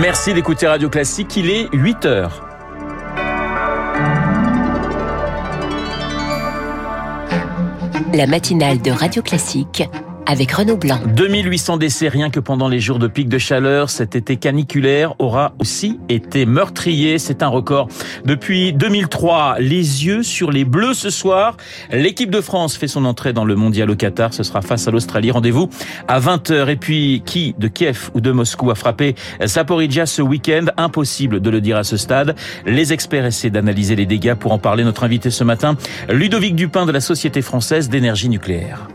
Merci d'écouter Radio Classique, il est 8 heures. La matinale de Radio Classique avec Renaud Blanc. 2800 décès rien que pendant les jours de pic de chaleur. Cet été caniculaire aura aussi été meurtrier. C'est un record. Depuis 2003, les yeux sur les bleus ce soir. L'équipe de France fait son entrée dans le mondial au Qatar. Ce sera face à l'Australie. Rendez-vous à 20h. Et puis, qui de Kiev ou de Moscou a frappé Saporidja ce week-end? Impossible de le dire à ce stade. Les experts essaient d'analyser les dégâts. Pour en parler, notre invité ce matin, Ludovic Dupin de la Société française d'énergie nucléaire.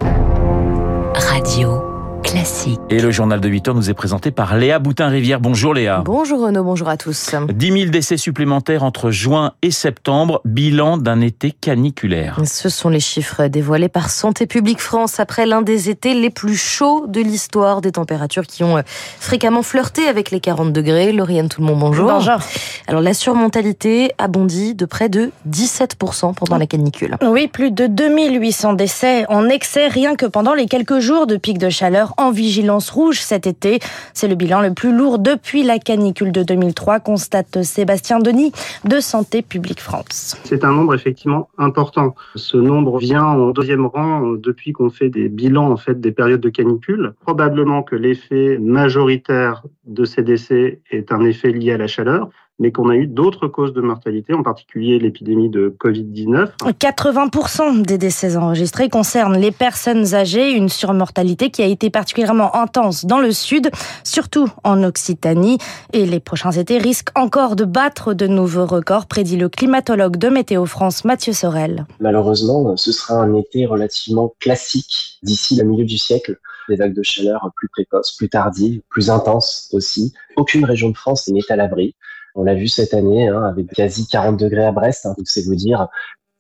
Radio classique. Et le journal de 8 heures nous est présenté par Léa Boutin-Rivière. Bonjour Léa. Bonjour Renaud, bonjour à tous. 10 000 décès supplémentaires entre juin et septembre, bilan d'un été caniculaire. Ce sont les chiffres dévoilés par Santé publique France après l'un des étés les plus chauds de l'histoire, des températures qui ont euh, fréquemment flirté avec les 40 degrés. Lauriane tout le monde, bonjour. Bonjour. Alors la surmontalité a bondi de près de 17% pendant la canicule. Oui, plus de 2800 décès en excès rien que pendant les quelques jours de pic de chaleur en vigilance rouge cet été. C'est le bilan le plus lourd depuis la canicule de 2003, constate Sébastien Denis de Santé publique France. C'est un nombre effectivement important. Ce nombre vient en deuxième rang depuis qu'on fait des bilans en fait des périodes de canicule. Probablement que l'effet majoritaire de ces décès est un effet lié à la chaleur, mais qu'on a eu d'autres causes de mortalité, en particulier l'épidémie de Covid-19. 80% des décès enregistrés concernent les personnes âgées, une surmortalité qui a été particulièrement intense dans le sud, surtout en Occitanie. Et les prochains étés risquent encore de battre de nouveaux records, prédit le climatologue de Météo France, Mathieu Sorel. Malheureusement, ce sera un été relativement classique d'ici le milieu du siècle des vagues de chaleur plus précoces, plus tardives, plus intenses aussi. Aucune région de France n'est à l'abri. On l'a vu cette année, hein, avec quasi 40 degrés à Brest, hein, donc c'est vous dire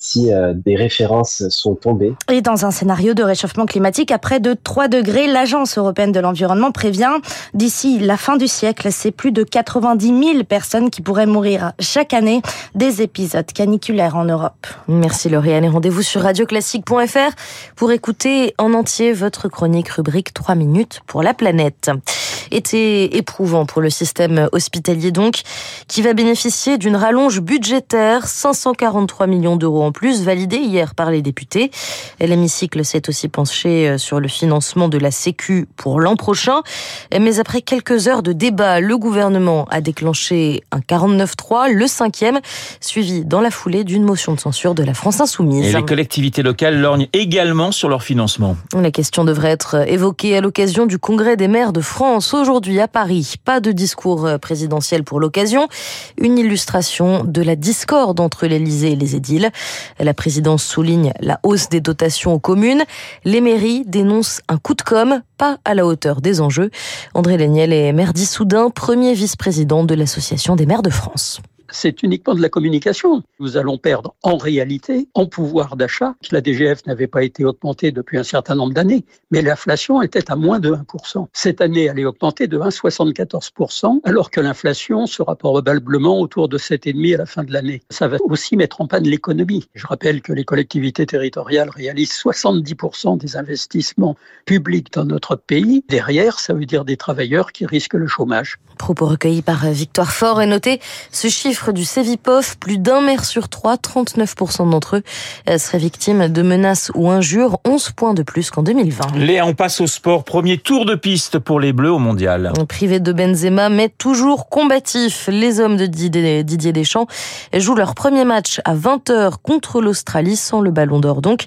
si euh, des références sont tombées. Et dans un scénario de réchauffement climatique à près de 3 degrés, l'Agence européenne de l'environnement prévient d'ici la fin du siècle, c'est plus de 90 000 personnes qui pourraient mourir chaque année des épisodes caniculaires en Europe. Merci Lauriane et rendez-vous sur radioclassique.fr pour écouter en entier votre chronique rubrique 3 minutes pour la planète été éprouvant pour le système hospitalier donc, qui va bénéficier d'une rallonge budgétaire, 543 millions d'euros en plus, validée hier par les députés. L'hémicycle s'est aussi penché euh, sur le financement de la Sécu pour l'an prochain. Mais après quelques heures de débat, le gouvernement a déclenché un 49-3, le cinquième, suivi dans la foulée d'une motion de censure de la France Insoumise. Et les collectivités locales lorgnent également sur leur financement. La question devrait être évoquée à l'occasion du Congrès des maires de France aujourd'hui à Paris. Pas de discours présidentiel pour l'occasion. Une illustration de la discorde entre l'Élysée et les édiles. La présidence souligne la hausse des dotations aux communes. Les mairies dénoncent un coup de com' pas à la hauteur des enjeux. André Léniel est maire d'Issoudun, premier vice-président de l'Association des maires de France c'est uniquement de la communication. Nous allons perdre en réalité en pouvoir d'achat. La DGF n'avait pas été augmentée depuis un certain nombre d'années, mais l'inflation était à moins de 1%. Cette année, elle est augmentée de 1,74%, alors que l'inflation sera probablement autour de 7,5% à la fin de l'année. Ça va aussi mettre en panne l'économie. Je rappelle que les collectivités territoriales réalisent 70% des investissements publics dans notre pays. Derrière, ça veut dire des travailleurs qui risquent le chômage. Propos recueillis par Victoire Fort et noté ce chiffre du Cevipof, plus d'un maire sur trois, 39% d'entre eux seraient victimes de menaces ou injures, 11 points de plus qu'en 2020. Léa, on passe au sport. Premier tour de piste pour les Bleus au mondial. Privé de Benzema, mais toujours combatif, les hommes de Didier Deschamps jouent leur premier match à 20h contre l'Australie sans le ballon d'or donc,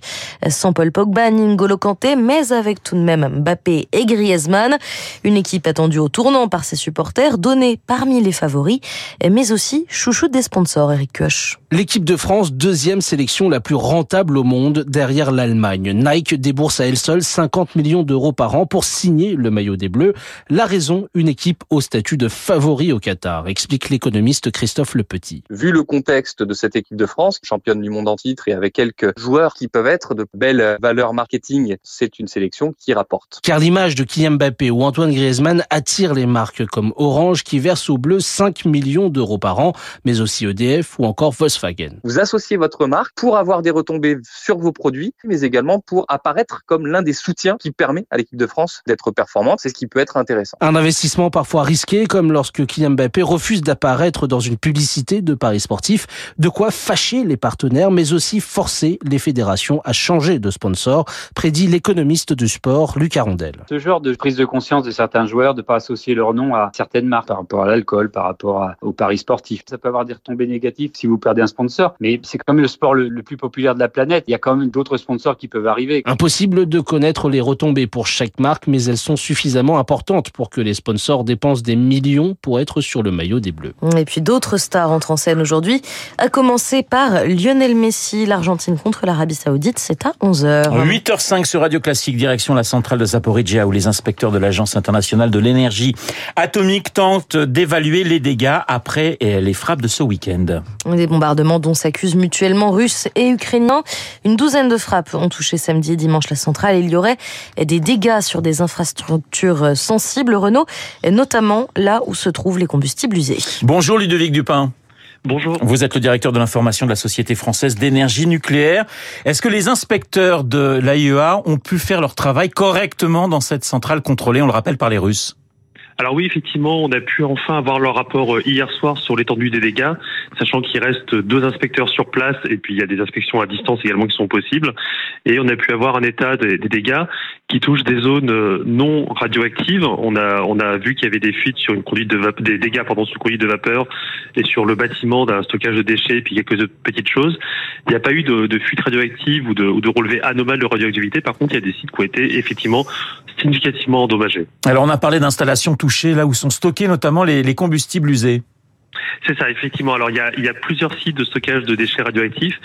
sans Paul Pogba, N'Golo Kanté, mais avec tout de même Mbappé et Griezmann. Une équipe attendue au tournant par ses supporters donné parmi les favoris, mais aussi chouchou des sponsors, Eric Koch. L'équipe de France, deuxième sélection la plus rentable au monde derrière l'Allemagne. Nike débourse à elle seule 50 millions d'euros par an pour signer le maillot des Bleus. La raison, une équipe au statut de favori au Qatar, explique l'économiste Christophe Lepetit. Vu le contexte de cette équipe de France, championne du monde en titre et avec quelques joueurs qui peuvent être de belles valeurs marketing, c'est une sélection qui rapporte. Car l'image de Kylian Mbappé ou Antoine Griezmann attire les marques comme Orange qui verse aux Bleus 5 millions d'euros par an. Mais aussi EDF ou encore Volkswagen. Vous associez votre marque pour avoir des retombées sur vos produits, mais également pour apparaître comme l'un des soutiens qui permet à l'équipe de France d'être performante. C'est ce qui peut être intéressant. Un investissement parfois risqué, comme lorsque Kylian Mbappé refuse d'apparaître dans une publicité de paris sportifs, de quoi fâcher les partenaires, mais aussi forcer les fédérations à changer de sponsor, prédit l'économiste du sport Luc Arondel. Ce genre de prise de conscience de certains joueurs de pas associer leur nom à certaines marques par rapport à l'alcool, par rapport à, aux paris sportifs, ça peut avoir des retombées négatives si vous perdez un sponsor, mais c'est quand même le sport le, le plus populaire de la planète. Il y a quand même d'autres sponsors qui peuvent arriver. Impossible de connaître les retombées pour chaque marque, mais elles sont suffisamment importantes pour que les sponsors dépensent des millions pour être sur le maillot des Bleus. Et puis d'autres stars entrent en scène aujourd'hui, à commencer par Lionel Messi, l'Argentine contre l'Arabie Saoudite, c'est à 11h. 8h05 sur Radio Classique, direction la centrale de Zaporizhia, où les inspecteurs de l'Agence internationale de l'énergie atomique tentent d'évaluer les dégâts après les frappes de ce week-end. Des bombardements dont s'accusent mutuellement Russes et Ukrainiens. Une douzaine de frappes ont touché samedi et dimanche la centrale. Il y aurait des dégâts sur des infrastructures sensibles, Renault, notamment là où se trouvent les combustibles usés. Bonjour Ludovic Dupin. Bonjour. Vous êtes le directeur de l'information de la Société française d'énergie nucléaire. Est-ce que les inspecteurs de l'AIEA ont pu faire leur travail correctement dans cette centrale contrôlée, on le rappelle, par les Russes? Alors oui, effectivement, on a pu enfin avoir leur rapport hier soir sur l'étendue des dégâts, sachant qu'il reste deux inspecteurs sur place et puis il y a des inspections à distance également qui sont possibles. Et on a pu avoir un état des, dégâts qui touchent des zones non radioactives. On a on a vu qu'il y avait des fuites sur une conduite de vapeur, des dégâts pardon sur une conduite de vapeur et sur le bâtiment d'un stockage de déchets et puis quelques petites choses. Il n'y a pas eu de, de fuite radioactive ou de, ou de relevé anormal de radioactivité. Par contre, il y a des sites qui ont été effectivement significativement endommagés. Alors on a parlé d'installations là où sont stockés notamment les combustibles usés. C'est ça, effectivement. Alors, il y, a, plusieurs sites de stockage de déchets radioactifs.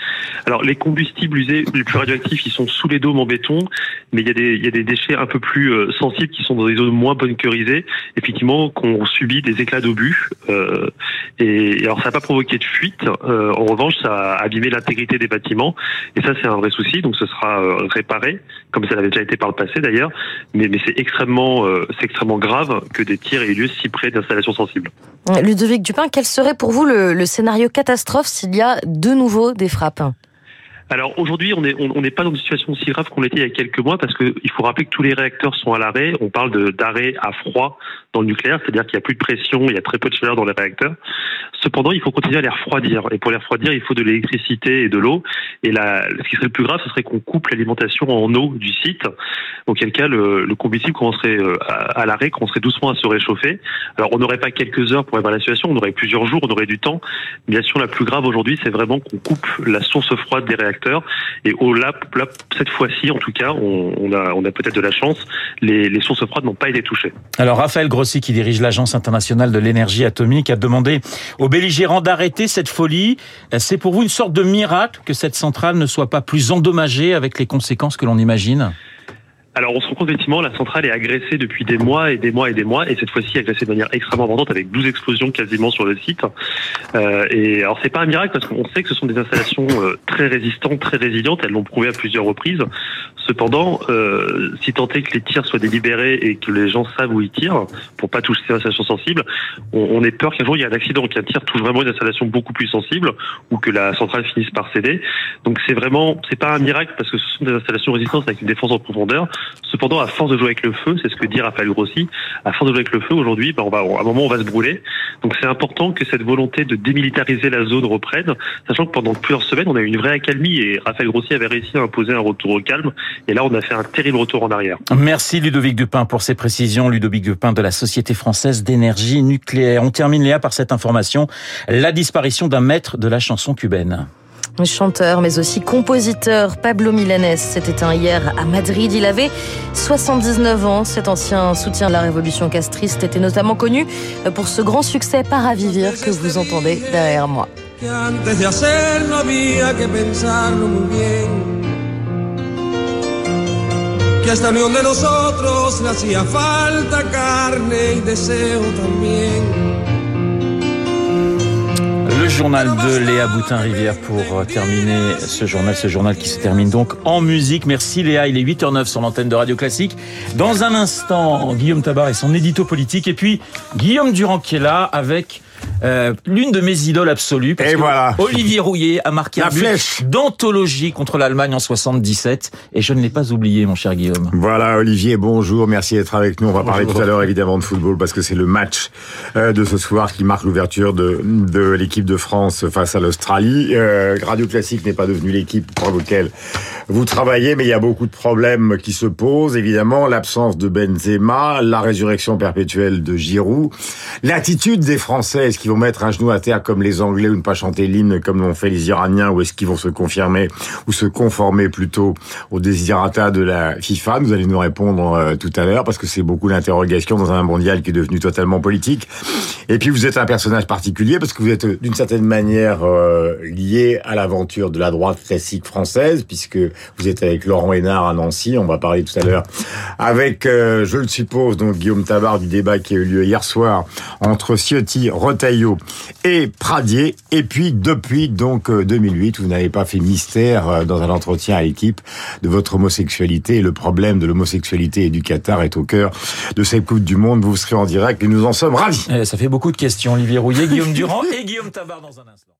Alors, les combustibles usés les plus radioactifs, ils sont sous les dômes en béton, mais il y a des, déchets un peu plus euh, sensibles qui sont dans des zones moins bunkerisées, effectivement, qu'on subit des éclats d'obus. Euh, et, alors, ça n'a pas provoqué de fuite. Euh, en revanche, ça a abîmé l'intégrité des bâtiments. Et ça, c'est un vrai souci. Donc, ce sera réparé, comme ça l'avait déjà été par le passé d'ailleurs. Mais, c'est extrêmement, grave que des tirs aient eu lieu si près d'installations sensibles. Ludovic Dupin, serait pour vous le scénario catastrophe s'il y a de nouveau des frappes alors aujourd'hui, on n'est on, n'est pas dans une situation aussi grave qu'on l'était il y a quelques mois parce qu'il faut rappeler que tous les réacteurs sont à l'arrêt. On parle d'arrêt à froid dans le nucléaire, c'est-à-dire qu'il n'y a plus de pression, il y a très peu de chaleur dans les réacteurs. Cependant, il faut continuer à les refroidir. Et pour les refroidir, il faut de l'électricité et de l'eau. Et là, ce qui serait le plus grave, ce serait qu'on coupe l'alimentation en eau du site, auquel cas le, le combustible commencerait euh, à, à l'arrêt, commencerait doucement à se réchauffer. Alors on n'aurait pas quelques heures pour évaluer la situation, on aurait plusieurs jours, on aurait du temps. Bien sûr, la plus grave aujourd'hui, c'est vraiment qu'on coupe la source froide des réacteurs et là, cette fois-ci, en tout cas, on, on a, on a peut-être de la chance. Les, les sources froides n'ont pas été touchées. Alors Raphaël Grossi, qui dirige l'Agence internationale de l'énergie atomique, a demandé aux belligérants d'arrêter cette folie. C'est pour vous une sorte de miracle que cette centrale ne soit pas plus endommagée avec les conséquences que l'on imagine? Alors on se rend compte effectivement la centrale est agressée depuis des mois et des mois et des mois et cette fois-ci agressée de manière extrêmement abondante avec 12 explosions quasiment sur le site. Euh, et alors c'est pas un miracle parce qu'on sait que ce sont des installations euh, très résistantes, très résilientes, elles l'ont prouvé à plusieurs reprises. Cependant, euh, si tant est que les tirs soient délibérés et que les gens savent où ils tirent pour pas toucher ces installations sensibles, on, on est peur qu'un jour il y ait un accident, qu'un tir touche vraiment une installation beaucoup plus sensible ou que la centrale finisse par céder. Donc c'est vraiment, c'est pas un miracle parce que ce sont des installations résistantes avec une défense en profondeur. Cependant, à force de jouer avec le feu, c'est ce que dit Raphaël Grossi, à force de jouer avec le feu, aujourd'hui, ben on va, à un moment, on va se brûler. Donc c'est important que cette volonté de démilitariser la zone reprenne, sachant que pendant plusieurs semaines, on a eu une vraie accalmie et Raphaël Grossi avait réussi à imposer un retour au calme. Et là, on a fait un terrible retour en arrière. Merci Ludovic Dupin pour ces précisions. Ludovic Dupin de la Société française d'énergie nucléaire. On termine Léa par cette information. La disparition d'un maître de la chanson cubaine. Chanteur, mais aussi compositeur, Pablo Milanés s'est éteint hier à Madrid. Il avait 79 ans. Cet ancien soutien de la révolution castriste était notamment connu pour ce grand succès Paravivir que vous entendez derrière moi. Journal de Léa Boutin-Rivière pour terminer ce journal, ce journal qui se termine donc en musique. Merci Léa, il est 8h09 sur l'antenne de Radio Classique. Dans un instant, Guillaume Tabar et son édito politique et puis Guillaume Durand qui est là avec euh, l'une de mes idoles absolues. Parce Et que voilà. Olivier Rouillet a marqué La un flèche. d'anthologie contre l'Allemagne en 77 et je ne l'ai pas oublié, mon cher Guillaume. Voilà, Olivier, bonjour, merci d'être avec nous. On va parler tout à l'heure évidemment de football parce que c'est le match euh, de ce soir qui marque l'ouverture de, de l'équipe de France face à l'Australie. Euh, Radio Classique n'est pas devenu l'équipe pour laquelle vous travaillez, mais il y a beaucoup de problèmes qui se posent. Évidemment, l'absence de Benzema, la résurrection perpétuelle de Giroud, l'attitude des Français, est-ce qu'ils vont mettre un genou à terre comme les Anglais ou ne pas chanter l'hymne comme l'ont fait les Iraniens ou est-ce qu'ils vont se confirmer ou se conformer plutôt aux désirata de la FIFA? Vous allez nous répondre euh, tout à l'heure parce que c'est beaucoup d'interrogations dans un mondial qui est devenu totalement politique. Et puis vous êtes un personnage particulier parce que vous êtes euh, d'une certaine manière euh, lié à l'aventure de la droite classique française puisque vous êtes avec Laurent Hénard à Nancy. On va parler tout à l'heure avec, euh, je le suppose, donc Guillaume Tabar du débat qui a eu lieu hier soir entre Ciotti, Retailleau et Pradier. Et puis depuis donc euh, 2008, vous n'avez pas fait mystère euh, dans un entretien à l'équipe de votre homosexualité. Le problème de l'homosexualité et du Qatar est au cœur de cette Coupe du Monde. Vous serez en direct et nous en sommes ravis. Eh, ça fait beaucoup de questions, Olivier Rouillet, Guillaume Durand et Guillaume Tabar dans un instant.